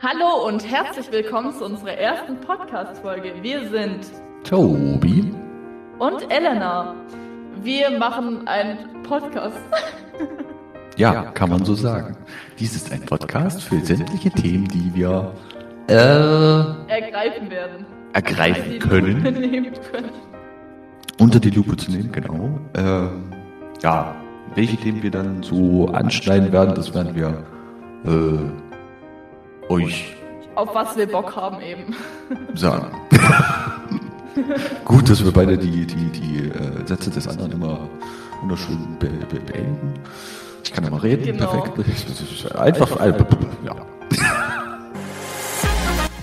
Hallo und herzlich willkommen zu unserer ersten Podcast-Folge. Wir sind Tobi und Elena. Wir machen einen Podcast. Ja, kann man so sagen. Dies ist ein Podcast für sämtliche Themen, die wir äh, ergreifen werden. Ergreifen können. Unter die Lupe zu nehmen, genau. Ähm, ja, welche Themen wir dann so anschneiden werden, das werden wir äh, euch. Auf was wir Bock haben eben. Sagen. Gut, dass wir beide die, die, die äh, Sätze des anderen immer wunderschön be be beenden. Ich kann ja mal reden, genau. perfekt. Einfach, äh, ja.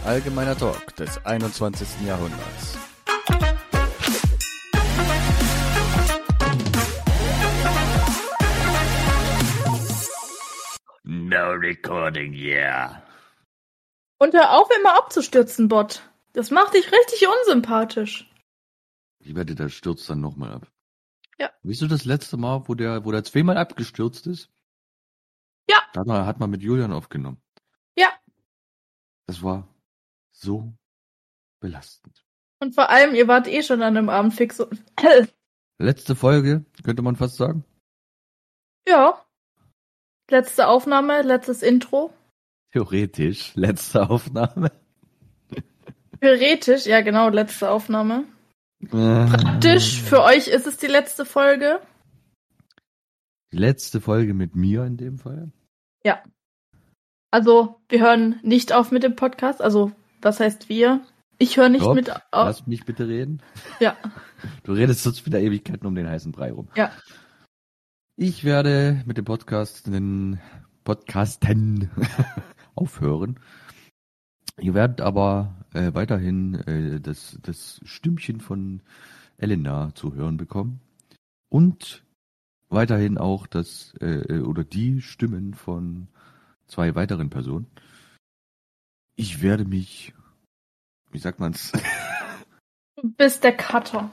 Allgemeiner Talk des 21. Jahrhunderts. No recording, yeah. Und hör auf, immer abzustürzen, Bot. Das macht dich richtig unsympathisch. Ich wette, der stürzt dann nochmal ab. Ja. Weißt du das letzte Mal, wo der, wo der zweimal abgestürzt ist? Ja. Da hat man mit Julian aufgenommen. Ja. Das war so belastend. Und vor allem, ihr wart eh schon an einem Abend fix. Letzte Folge, könnte man fast sagen. Ja. Letzte Aufnahme, letztes Intro. Theoretisch, letzte Aufnahme. Theoretisch, ja genau, letzte Aufnahme. Praktisch, für euch ist es die letzte Folge. Die letzte Folge mit mir in dem Fall? Ja. Also, wir hören nicht auf mit dem Podcast. Also, was heißt wir? Ich höre nicht Stopp, mit auf. Lass mich bitte reden. Ja. Du redest sonst wieder Ewigkeiten um den heißen Brei rum. Ja. Ich werde mit dem Podcast den Podcasten aufhören. Ihr werdet aber äh, weiterhin äh, das, das Stimmchen von Elena zu hören bekommen. Und weiterhin auch das äh, oder die Stimmen von zwei weiteren Personen. Ich werde mich, wie sagt man's? Du bist der Cutter.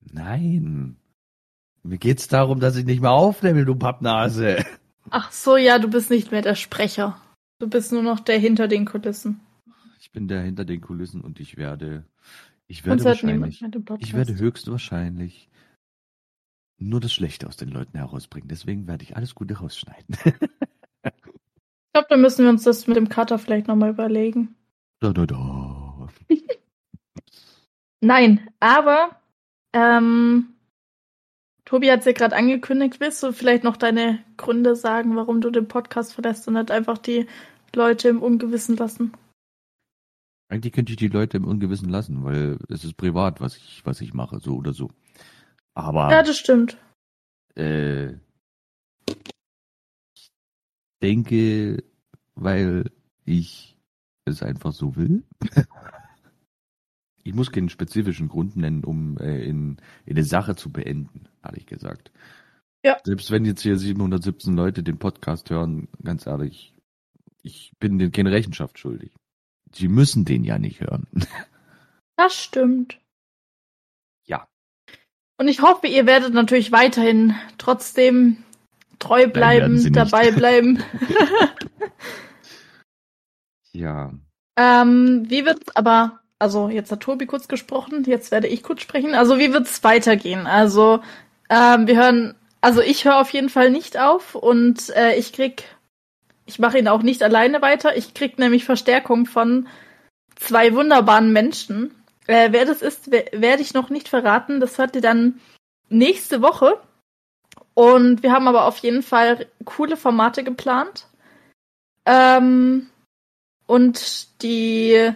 Nein. Mir geht's darum, dass ich nicht mehr aufnehme, du Pappnase. Ach so, ja, du bist nicht mehr der Sprecher. Du bist nur noch der hinter den Kulissen. Ich bin der hinter den Kulissen und ich werde, ich werde wahrscheinlich, ich werde höchstwahrscheinlich nur das Schlechte aus den Leuten herausbringen. Deswegen werde ich alles Gute rausschneiden. ich glaube, da müssen wir uns das mit dem Cutter vielleicht nochmal überlegen. Da, da, da. Nein, aber ähm, Tobi hat es ja gerade angekündigt. Willst du vielleicht noch deine Gründe sagen, warum du den Podcast verlässt und nicht einfach die Leute im Ungewissen lassen? Eigentlich könnte ich die Leute im Ungewissen lassen, weil es ist privat, was ich, was ich mache, so oder so. Aber. Ja, das stimmt. Äh, ich denke, weil ich es einfach so will. Ich muss keinen spezifischen Grund nennen, um äh, in, in eine Sache zu beenden, ehrlich gesagt. Ja. Selbst wenn jetzt hier 717 Leute den Podcast hören, ganz ehrlich, ich bin denen keine Rechenschaft schuldig. Sie müssen den ja nicht hören. Das stimmt. Ja. Und ich hoffe, ihr werdet natürlich weiterhin trotzdem treu bleiben, dabei bleiben. ja. Ähm, wie wird's aber also jetzt hat Tobi kurz gesprochen, jetzt werde ich kurz sprechen. Also wie wird's weitergehen? Also ähm, wir hören, also ich höre auf jeden Fall nicht auf und äh, ich krieg, ich mache ihn auch nicht alleine weiter. Ich krieg nämlich Verstärkung von zwei wunderbaren Menschen. Äh, wer das ist, werde ich noch nicht verraten. Das hört ihr dann nächste Woche. Und wir haben aber auf jeden Fall coole Formate geplant. Ähm, und die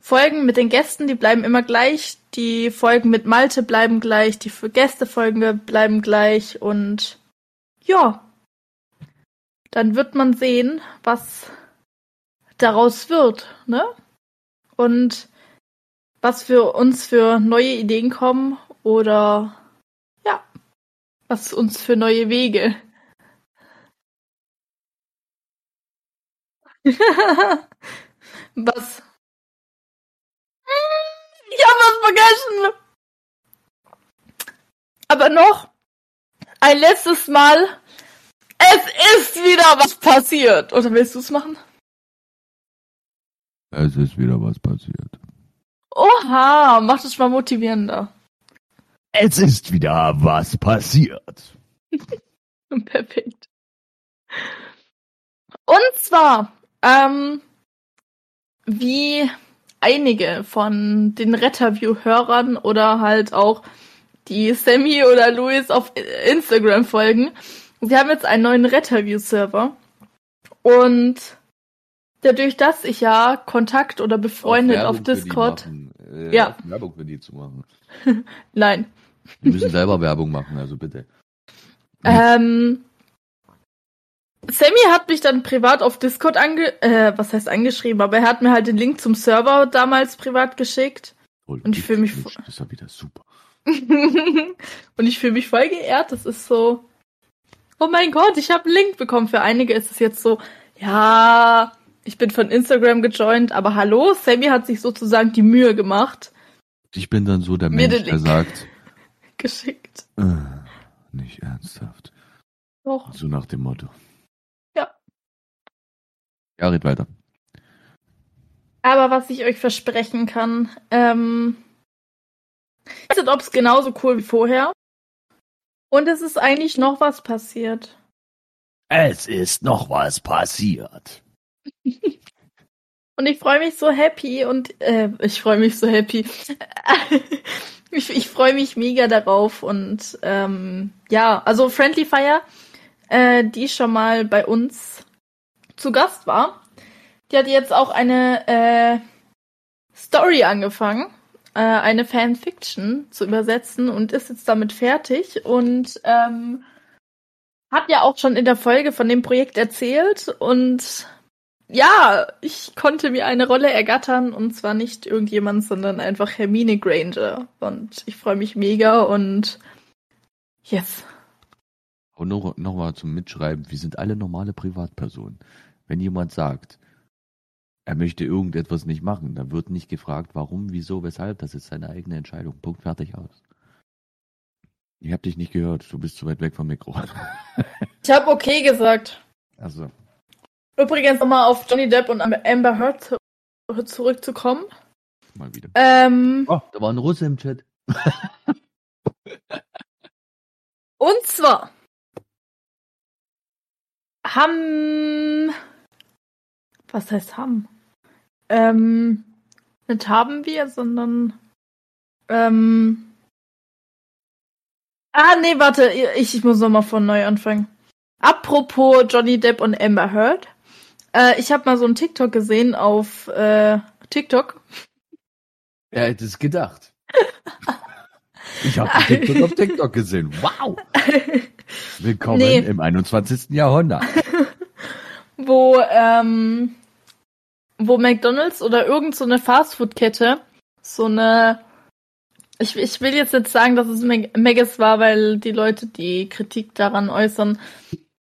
Folgen mit den Gästen, die bleiben immer gleich. Die Folgen mit Malte bleiben gleich. Die Gästefolgen bleiben gleich. Und ja, dann wird man sehen, was daraus wird, ne? Und was für uns für neue Ideen kommen oder ja, was uns für neue Wege. was ich habe was vergessen. Aber noch ein letztes Mal. Es ist wieder was passiert. Oder willst du es machen? Es ist wieder was passiert. Oha, mach das mal motivierender. Es ist wieder was passiert. Perfekt. Und zwar, ähm, wie einige von den Retterview-Hörern oder halt auch die Sammy oder Luis auf Instagram folgen, sie haben jetzt einen neuen Retterview-Server. Und dadurch, dass ich ja Kontakt oder befreundet auf, die Discord. Äh, Ja. auf Werbung für die zu machen. Nein. Die müssen selber Werbung machen, also bitte. Ähm, Sammy hat mich dann privat auf Discord ange äh, was heißt angeschrieben, aber er hat mir halt den Link zum Server damals privat geschickt. Toll, Und ich fühl mich Das ist ja wieder super. Und ich fühle mich voll geehrt. Das ist so, oh mein Gott, ich habe einen Link bekommen. Für einige ist es jetzt so, ja, ich bin von Instagram gejoint, aber hallo, Sammy hat sich sozusagen die Mühe gemacht, Ich bin dann so der Mensch, der Link. sagt, geschickt. äh, nicht ernsthaft. Doch. So nach dem Motto. Ja. Red weiter. Aber was ich euch versprechen kann, ähm, ich weiß nicht, ob es genauso cool wie vorher. Und es ist eigentlich noch was passiert. Es ist noch was passiert. Und ich freue mich so happy und äh, ich freue mich so happy. ich ich freue mich mega darauf und ähm, ja, also Friendly Fire, äh, die schon mal bei uns zu Gast war, die hat jetzt auch eine äh, Story angefangen, äh, eine Fanfiction zu übersetzen und ist jetzt damit fertig und ähm, hat ja auch schon in der Folge von dem Projekt erzählt und ja, ich konnte mir eine Rolle ergattern und zwar nicht irgendjemand, sondern einfach Hermine Granger. Und ich freue mich mega und yes. Und noch, noch zum Mitschreiben, wir sind alle normale Privatpersonen. Wenn jemand sagt, er möchte irgendetwas nicht machen, dann wird nicht gefragt, warum, wieso, weshalb. Das ist seine eigene Entscheidung. Punkt, fertig, aus. Ich hab dich nicht gehört. Du bist zu weit weg vom Mikro. Ich habe okay gesagt. Also, Übrigens nochmal auf Johnny Depp und Amber Heard zu- zurückzukommen. mal wieder. Ähm, Oh, da war ein Russe im Chat. und zwar haben was heißt haben? Ähm, nicht haben wir, sondern ähm, Ah, nee, warte, ich, ich muss nochmal von neu anfangen. Apropos Johnny Depp und Amber Heard. Äh, ich habe mal so einen TikTok gesehen auf äh, TikTok. Wer hätte es gedacht? Ich habe TikTok auf TikTok gesehen. Wow! Willkommen Nee. im 21. Jahrhundert. wo, ähm, wo McDonalds oder irgend so eine Fastfood-Kette so eine, ich, ich will jetzt nicht sagen, dass es Maggis war, weil die Leute, die Kritik daran äußern,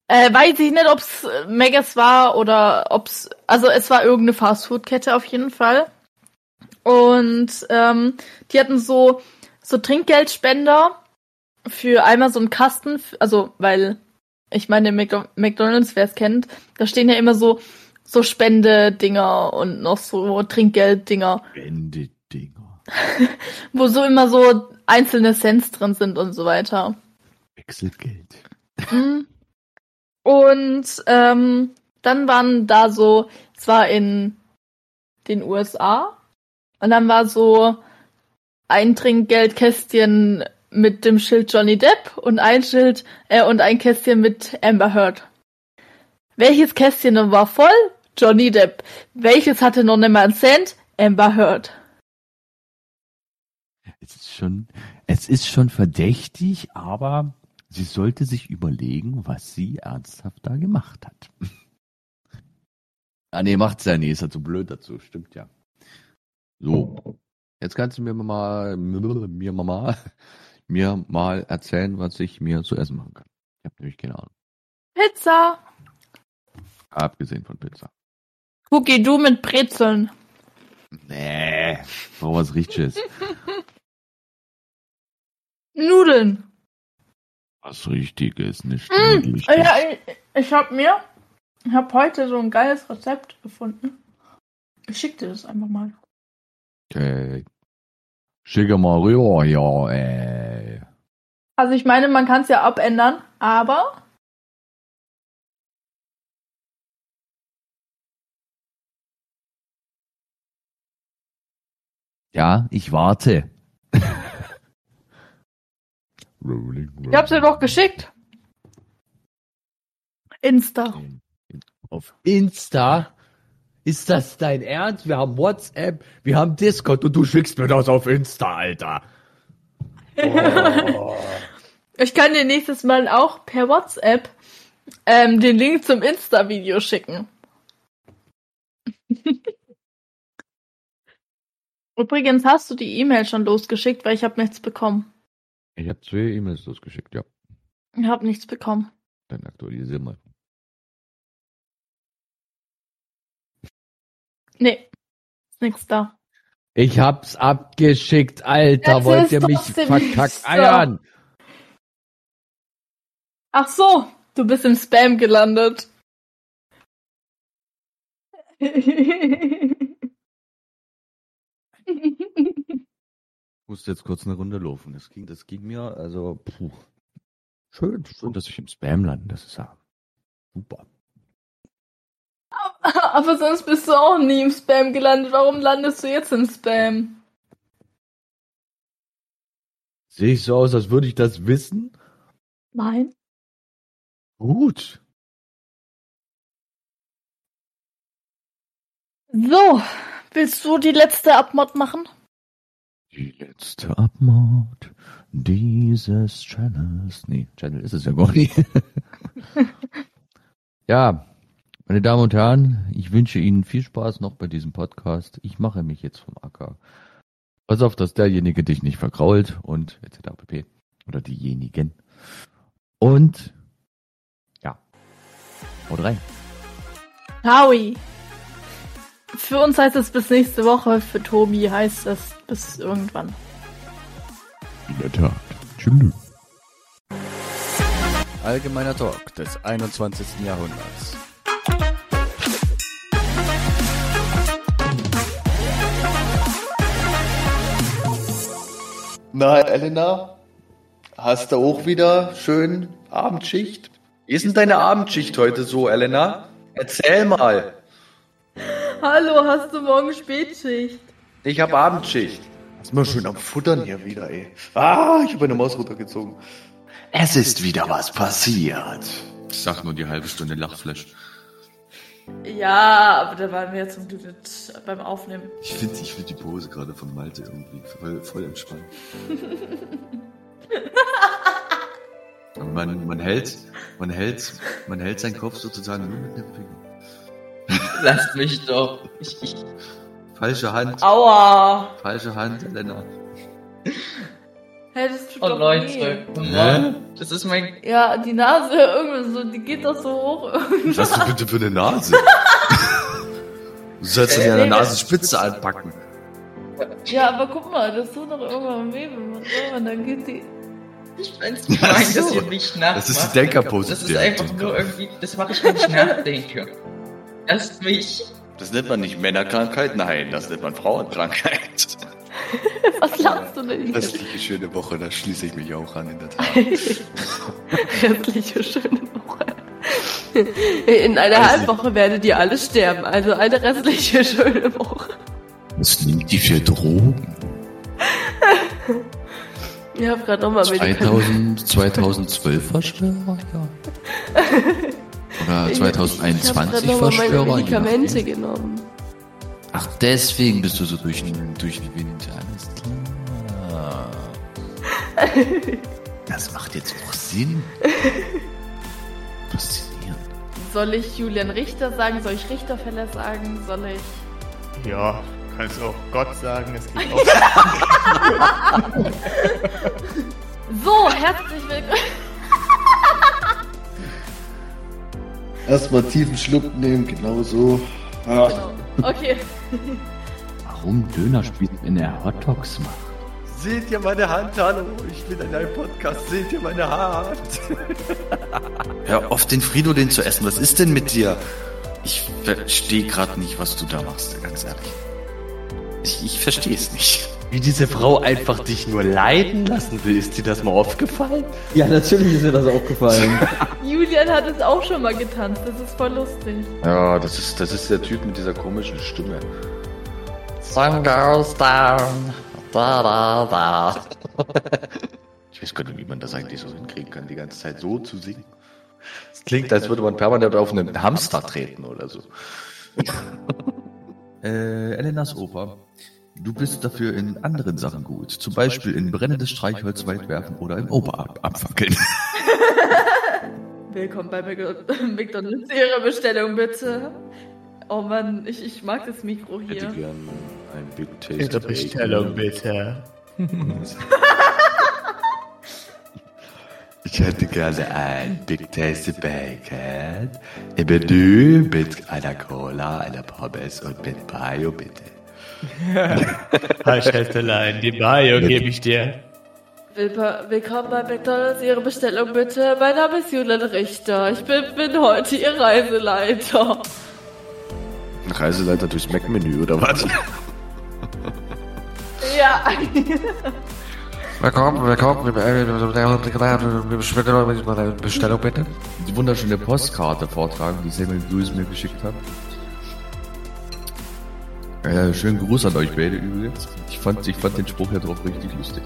äh, weiß ich nicht, ob es Maggis war oder ob es, also es war irgendeine Fastfood-Kette auf jeden Fall. Und ähm, die hatten so, so Trinkgeldspender für einmal so einen Kasten, also weil ich meine, Mc- McDonalds, wer es kennt, da stehen ja immer so, so Spendedinger und noch so Trinkgelddinger, Ende-Dinger. wo so immer so einzelne Cents drin sind und so weiter. Wechselgeld. Mhm. Und ähm, dann waren da so, es war in den USA, und dann war so ein Trinkgeldkästchen mit dem Schild Johnny Depp und ein Schild äh, und ein Kästchen mit Amber Heard. Welches Kästchen war voll? Johnny Depp. Welches hatte noch nicht mal einen Cent? Amber Heard. Es ist schon, es ist schon verdächtig, aber sie sollte sich überlegen, was sie ernsthaft da gemacht hat. ah, nee, macht's ja nie, ist ja zu blöd dazu, stimmt ja. So. Jetzt kannst du mir mal, mir mal, mir mal erzählen, was ich mir zu essen machen kann. Ich habe nämlich keine Ahnung. Pizza. Abgesehen von Pizza. Cookie, du mit Brezeln. Nee, brauch was Richtiges. Nudeln. Was Richtiges, nicht Mm, Niedliches. Ja, ich, ich habe mir, ich habe heute so ein geiles Rezept gefunden. Ich schick dir das einfach mal. Okay. Schicke mal rüber, ja, ey. Also ich meine, man kann es ja abändern, aber Ja, ich warte. rolling, rolling. ich hab's dir doch geschickt. Insta. Auf Insta? Ist das dein Ernst? Wir haben WhatsApp, wir haben Discord und du schickst mir das auf Insta, Alter. Oh. Ich kann dir nächstes Mal auch per WhatsApp ähm, den Link zum Insta-Video schicken. Übrigens hast du die E-Mail schon losgeschickt, weil ich habe nichts bekommen. Ich habe zwei E-Mails losgeschickt, ja. Ich habe nichts bekommen. Dann aktualisieren wir. Nee, ist nichts da. Ich hab's abgeschickt, Alter. Jetzt Wollt ihr mich trotzdem verkackt nichts da. eiern? Ach so, du bist im Spam gelandet. Ich musste jetzt kurz eine Runde laufen. Das ging, das ging mir, also, puh. Schön, schön, dass ich im Spam lande. Das ist ja super. Aber sonst bist du auch nie im Spam gelandet. Warum landest du jetzt im Spam? Sehe ich so aus, als würde ich das wissen? Nein. Gut. So, willst du die letzte Abmod machen? Die letzte Abmord dieses Channels. Nee, Channel ist es ja gar nicht. ja, meine Damen und Herren, ich wünsche Ihnen viel Spaß noch bei diesem Podcast. Ich mache mich jetzt vom Acker. Pass auf, dass derjenige dich nicht verkrault und etc. pp. Oder diejenigen. Und ja, haut rein. Howie. Für uns heißt es bis nächste Woche, für Tobi heißt es bis irgendwann. In der Tat. Tschüss. Allgemeiner Talk des 21. Jahrhunderts. Na, Elena, hast du auch wieder schön Abendschicht? Wie ist denn deine Abendschicht heute so, Elena? Erzähl mal. Hallo, hast du morgen Spätschicht? Ich habe Abendschicht. Was ist mal schön am Futtern hier wieder, ey. Ah, ich habe eine Maus runtergezogen. Es ist wieder was passiert. Ich sag nur die halbe Stunde Lachflash. Ja, aber da waren wir jetzt zum Glück nicht beim Aufnehmen. Ich finde ich find die Pose gerade von Malte irgendwie voll, voll entspannt. Man, man hält, man hält, man hält seinen Kopf sozusagen nur mit dem Finger. Lasst mich doch. Ich, ich, Falsche Hand, Aua! falsche Hand, Elena. Hey, das tut oh doch Leute, weh. on. Das ist mein. Ja, die Nase irgendwie so, die geht doch so hoch. Was hast du bitte für eine Nase? Du sollst dir an der Nasenspitze anpacken. ja, aber guck mal, das tut doch irgendwann weh, wenn man so, und dann geht die. Ich find's gemein, dass ihr mich nachmacht. Das ist die Denkerpose. Das ist einfach nur irgendwie, das mache ich, wenn ich nachdenke. Lasst mich. Das nennt man nicht Männerkrankheit, nein, das nennt man Frauenkrankheit. Was lachst du denn hier? Restliche schöne Woche, da schließe ich mich auch an, in der Tat. Restliche schöne Woche. In einer Weiß Halbwoche werdet ihr alle sterben. Also eine restliche schöne Woche. Was nimmt die für Drogen? Ich habe gerade nochmal Medikamente. 2000, 2012 Verschwörer, ja. Oder Ich habe 2021 gerade nochmal meine Verschwörer. Medikamente genommen. Ach, deswegen bist du so durch den, durch den Wind. Alles klar. Das macht jetzt auch Sinn. Faszinierend. Soll ich Julian Richter sagen? Soll ich Richterfeller sagen? Soll ich. Ja, kannst auch Gott sagen, es geht auch. So, herzlich willkommen. Erstmal tiefen Schluck nehmen, genau so. Ja. Okay. Warum Dönerspieß, wenn er Hotdogs macht? Seht ihr meine Hand? Hallo, ich bin in einem Podcast. Seht ihr meine Hand? Hör auf, den Fridolin zu essen. Was ist denn mit dir? Ich verstehe gerade nicht, was du da machst, ganz ehrlich. Ich, ich verstehe es nicht. Wie diese Frau einfach dich nur leiden lassen will, ist dir das mal aufgefallen? Ja, natürlich ist mir das aufgefallen. Julian hat es auch schon mal getanzt. Das ist voll lustig. Ja, das ist, das ist der Typ mit dieser komischen Stimme. Sun goes down. Da, da, da. Ich weiß gar nicht, wie man das eigentlich so hinkriegen kann, die ganze Zeit so zu singen. Es klingt, als würde man permanent auf einen Hamster treten oder so. äh, Elenas Opa. Du bist dafür in anderen Sachen gut. Zum Beispiel in brennendes Streichholz weit werfen oder im ab abfackeln. Willkommen bei Mc- McDonalds. Ihre Bestellung bitte. Oh Mann, ich, ich mag das Mikro Ich hätte hier. gern ein Big Taste. Ihre Bestellung bitte. Ich hätte gerne ein Big Tasty Bacon. Im Menü mit einer Cola, einer Pommes und mit Mayo, bitte. Hi, Schätzelein, die Mayo gebe ich dir. Willkommen bei McDonalds. Ihre Bestellung bitte. Mein Name ist Julian Richter. Ich bin, bin heute Ihr Reiseleiter. Ein Reiseleiter durchs Mac-Menü oder was? Ja. Willkommen, willkommen. Bestellung bitte. Die wunderschöne Postkarte vortragen, die Samuel Lewis mir geschickt hat. Äh, schönen Gruß an euch beide übrigens. Ich fand, ich fand den Spruch ja drauf richtig lustig.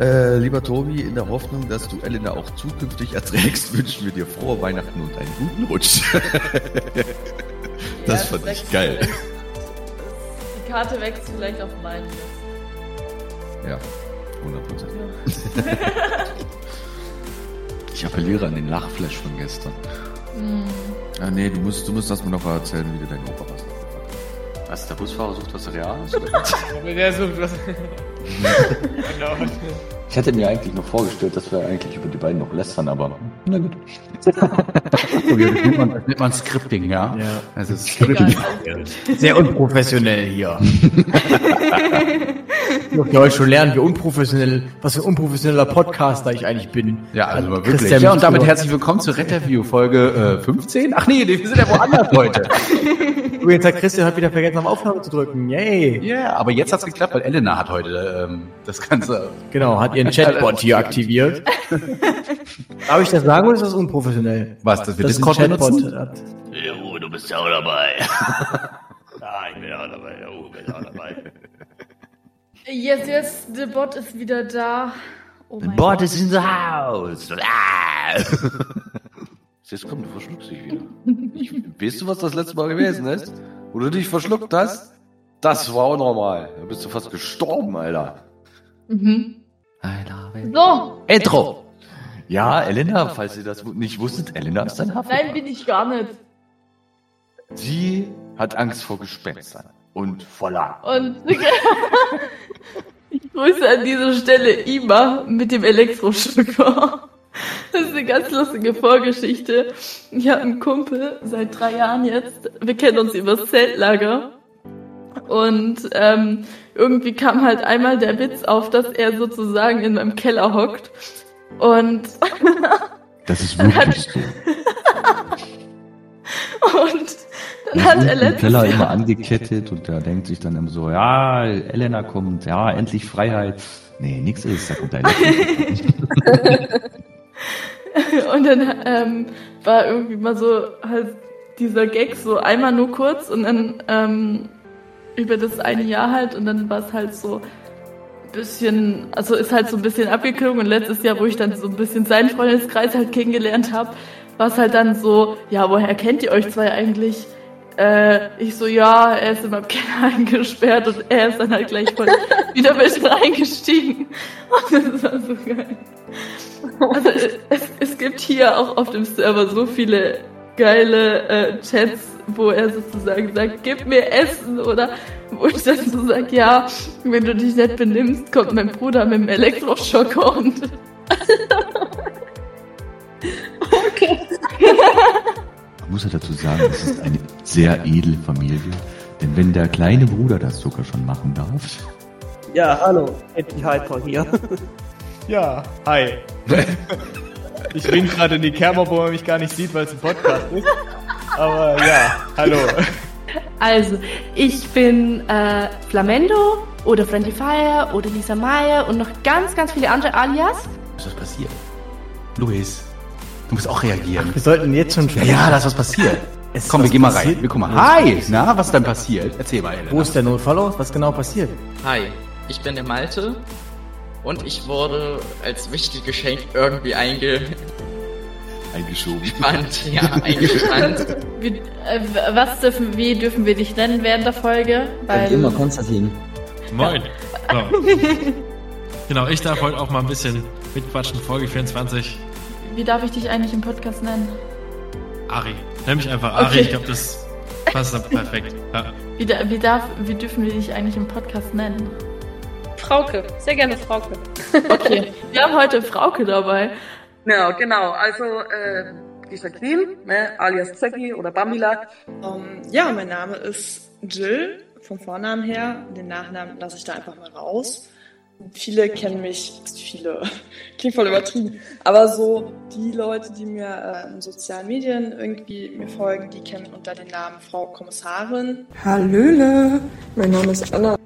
Äh, lieber Tobi, in der Hoffnung, dass du Elena auch zukünftig erträgst, wünschen wir dir frohe Weihnachten und einen guten Rutsch. das fand ich geil. Die Karte wächst vielleicht auf meinen. Ja, 100 Prozent. Ich appelliere an den Lachflash von gestern. Ah, nee, du musst, du musst das mal noch erzählen, wie du deinen Opa was Was, der Busfahrer sucht was Reales? Der sucht was. Ich hätte mir eigentlich noch vorgestellt, dass wir eigentlich über die beiden noch lästern, aber na gut. Okay, das nennt man, das nennt man Scripting, ja? Ja. Es ist Egal. Sehr unprofessionell hier. Ihr euch schon lernen, wie unprofessionell, was für ein unprofessioneller Podcaster ich eigentlich bin. Ja, also mal Christian wirklich. Ja, und damit herzlich willkommen zu Retterview Folge äh, 15. Ach nee, wir sind ja woanders heute. Übrigens hat Christian hat wieder vergessen, auf Aufnahme zu drücken. Yay. Ja, yeah, aber jetzt hat's geklappt, weil Elena hat heute ähm, das Ganze. Genau, hat ihren Chatbot hier aktiviert. Darf ich das sagen oder ist das unprofessionell? Was, dass wir Das Discord ein Chatbot benutzen? hat. Jo, du bist ja auch dabei. ja, ich bin auch dabei. Jo, ich bin auch dabei. Yes, yes, der Bot ist wieder da. Oh mein Bot Gott. is in the house. Ah. Jetzt kommt, du verschluckst dich wieder. Ich, weißt du, was das letzte Mal gewesen ist? Wo du dich verschluckt hast? Das war auch normal. Da bist du fast gestorben, Alter. Mhm. I love it. So, Intro. Ja, Elena, falls ihr das nicht wusstet, Elena ist ein Hufflepuff. nein, bin ich gar nicht. Sie hat Angst vor Gespenstern. Und voller. Und ich grüße an dieser Stelle Ima mit dem Elektroschocker. Das ist eine ganz lustige Vorgeschichte. Ich habe einen Kumpel seit drei Jahren jetzt. Wir kennen uns übers Zeltlager. Und ähm, irgendwie kam halt einmal der Witz auf, dass er sozusagen in meinem Keller hockt. Und Das ist wirklich so. Und dann hat er letztes Keller Jahr, immer angekettet und der denkt sich dann immer so, ja, Elena kommt, ja, endlich Freiheit. Nee, nix ist, da kommt der. und dann ähm, war irgendwie mal so halt dieser Gag so einmal nur kurz und dann ähm, über das eine Jahr halt und dann war es halt so ein bisschen, also ist halt so ein bisschen abgeklungen und letztes Jahr, wo ich dann so ein bisschen seinen Freundeskreis halt kennengelernt habe, war es halt dann so, ja, woher kennt ihr euch zwei eigentlich? Äh, ich so, ja, er ist in meinem Keller eingesperrt und er ist dann halt gleich voll wieder mit reingestiegen. Und das war so geil. Also es, es gibt hier auch auf dem Server so viele geile äh, Chats, wo er sozusagen sagt, gib mir Essen oder wo ich dann so sage, ja, wenn du dich nicht benimmst, kommt mein Bruder mit dem Elektroschocker und Man muss ja dazu sagen, es ist eine sehr edle Familie. Denn wenn der kleine Bruder das sogar schon machen darf, Ja, hallo, endlich Hyper hier. Ja, hi. Ich bin gerade in die Kamera, wo man mich gar nicht sieht, weil es ein Podcast ist. Aber ja, hallo. Also, ich bin äh, Flamendo oder Friendly Fire oder Lisa Meyer und noch ganz, ganz viele andere Alias. Was ist passiert? Luis, du musst auch reagieren. Wir sollten jetzt schon Ja, ja, da ist was passiert. Es Komm, wir gehen mal passiert. rein. Wir gucken mal. Wo Hi, na, was ist denn passiert? Erzähl mal, Wo Elena. ist der Notfall aus? Was genau passiert? Hi, ich bin der Malte und ich wurde als wichtiges Geschenk irgendwie eingespannt. Eingeschoben. Ja, eingespannt. Wie, äh, was dürfen, wie dürfen wir dich nennen während der Folge? Weil, Immer Konstantin. Moin. So. genau, ich darf heute auch mal ein bisschen mitquatschen. Folge 24. wie darf ich dich eigentlich im Podcast nennen? Ari. Nenn mich einfach Ari. Okay. Ich glaube, das passt dann perfekt. Ja. Wie, da, wie, darf, wie dürfen wir dich eigentlich im Podcast nennen? Frauke, sehr gerne Frauke. Okay, wir haben heute Frauke dabei. Ja, genau. Also, äh, die Jacqueline, ne, alias Zacki oder Bambila. Ähm, ja, mein Name ist Jill, vom Vornamen her. Den Nachnamen lasse ich da einfach mal raus. Viele kennen mich, viele, klingt voll übertrieben, aber so die Leute, die mir äh, in sozialen Medien irgendwie mir folgen, die kennen unter dem Namen Frau Kommissarin. Hallöle, mein Name ist Anna.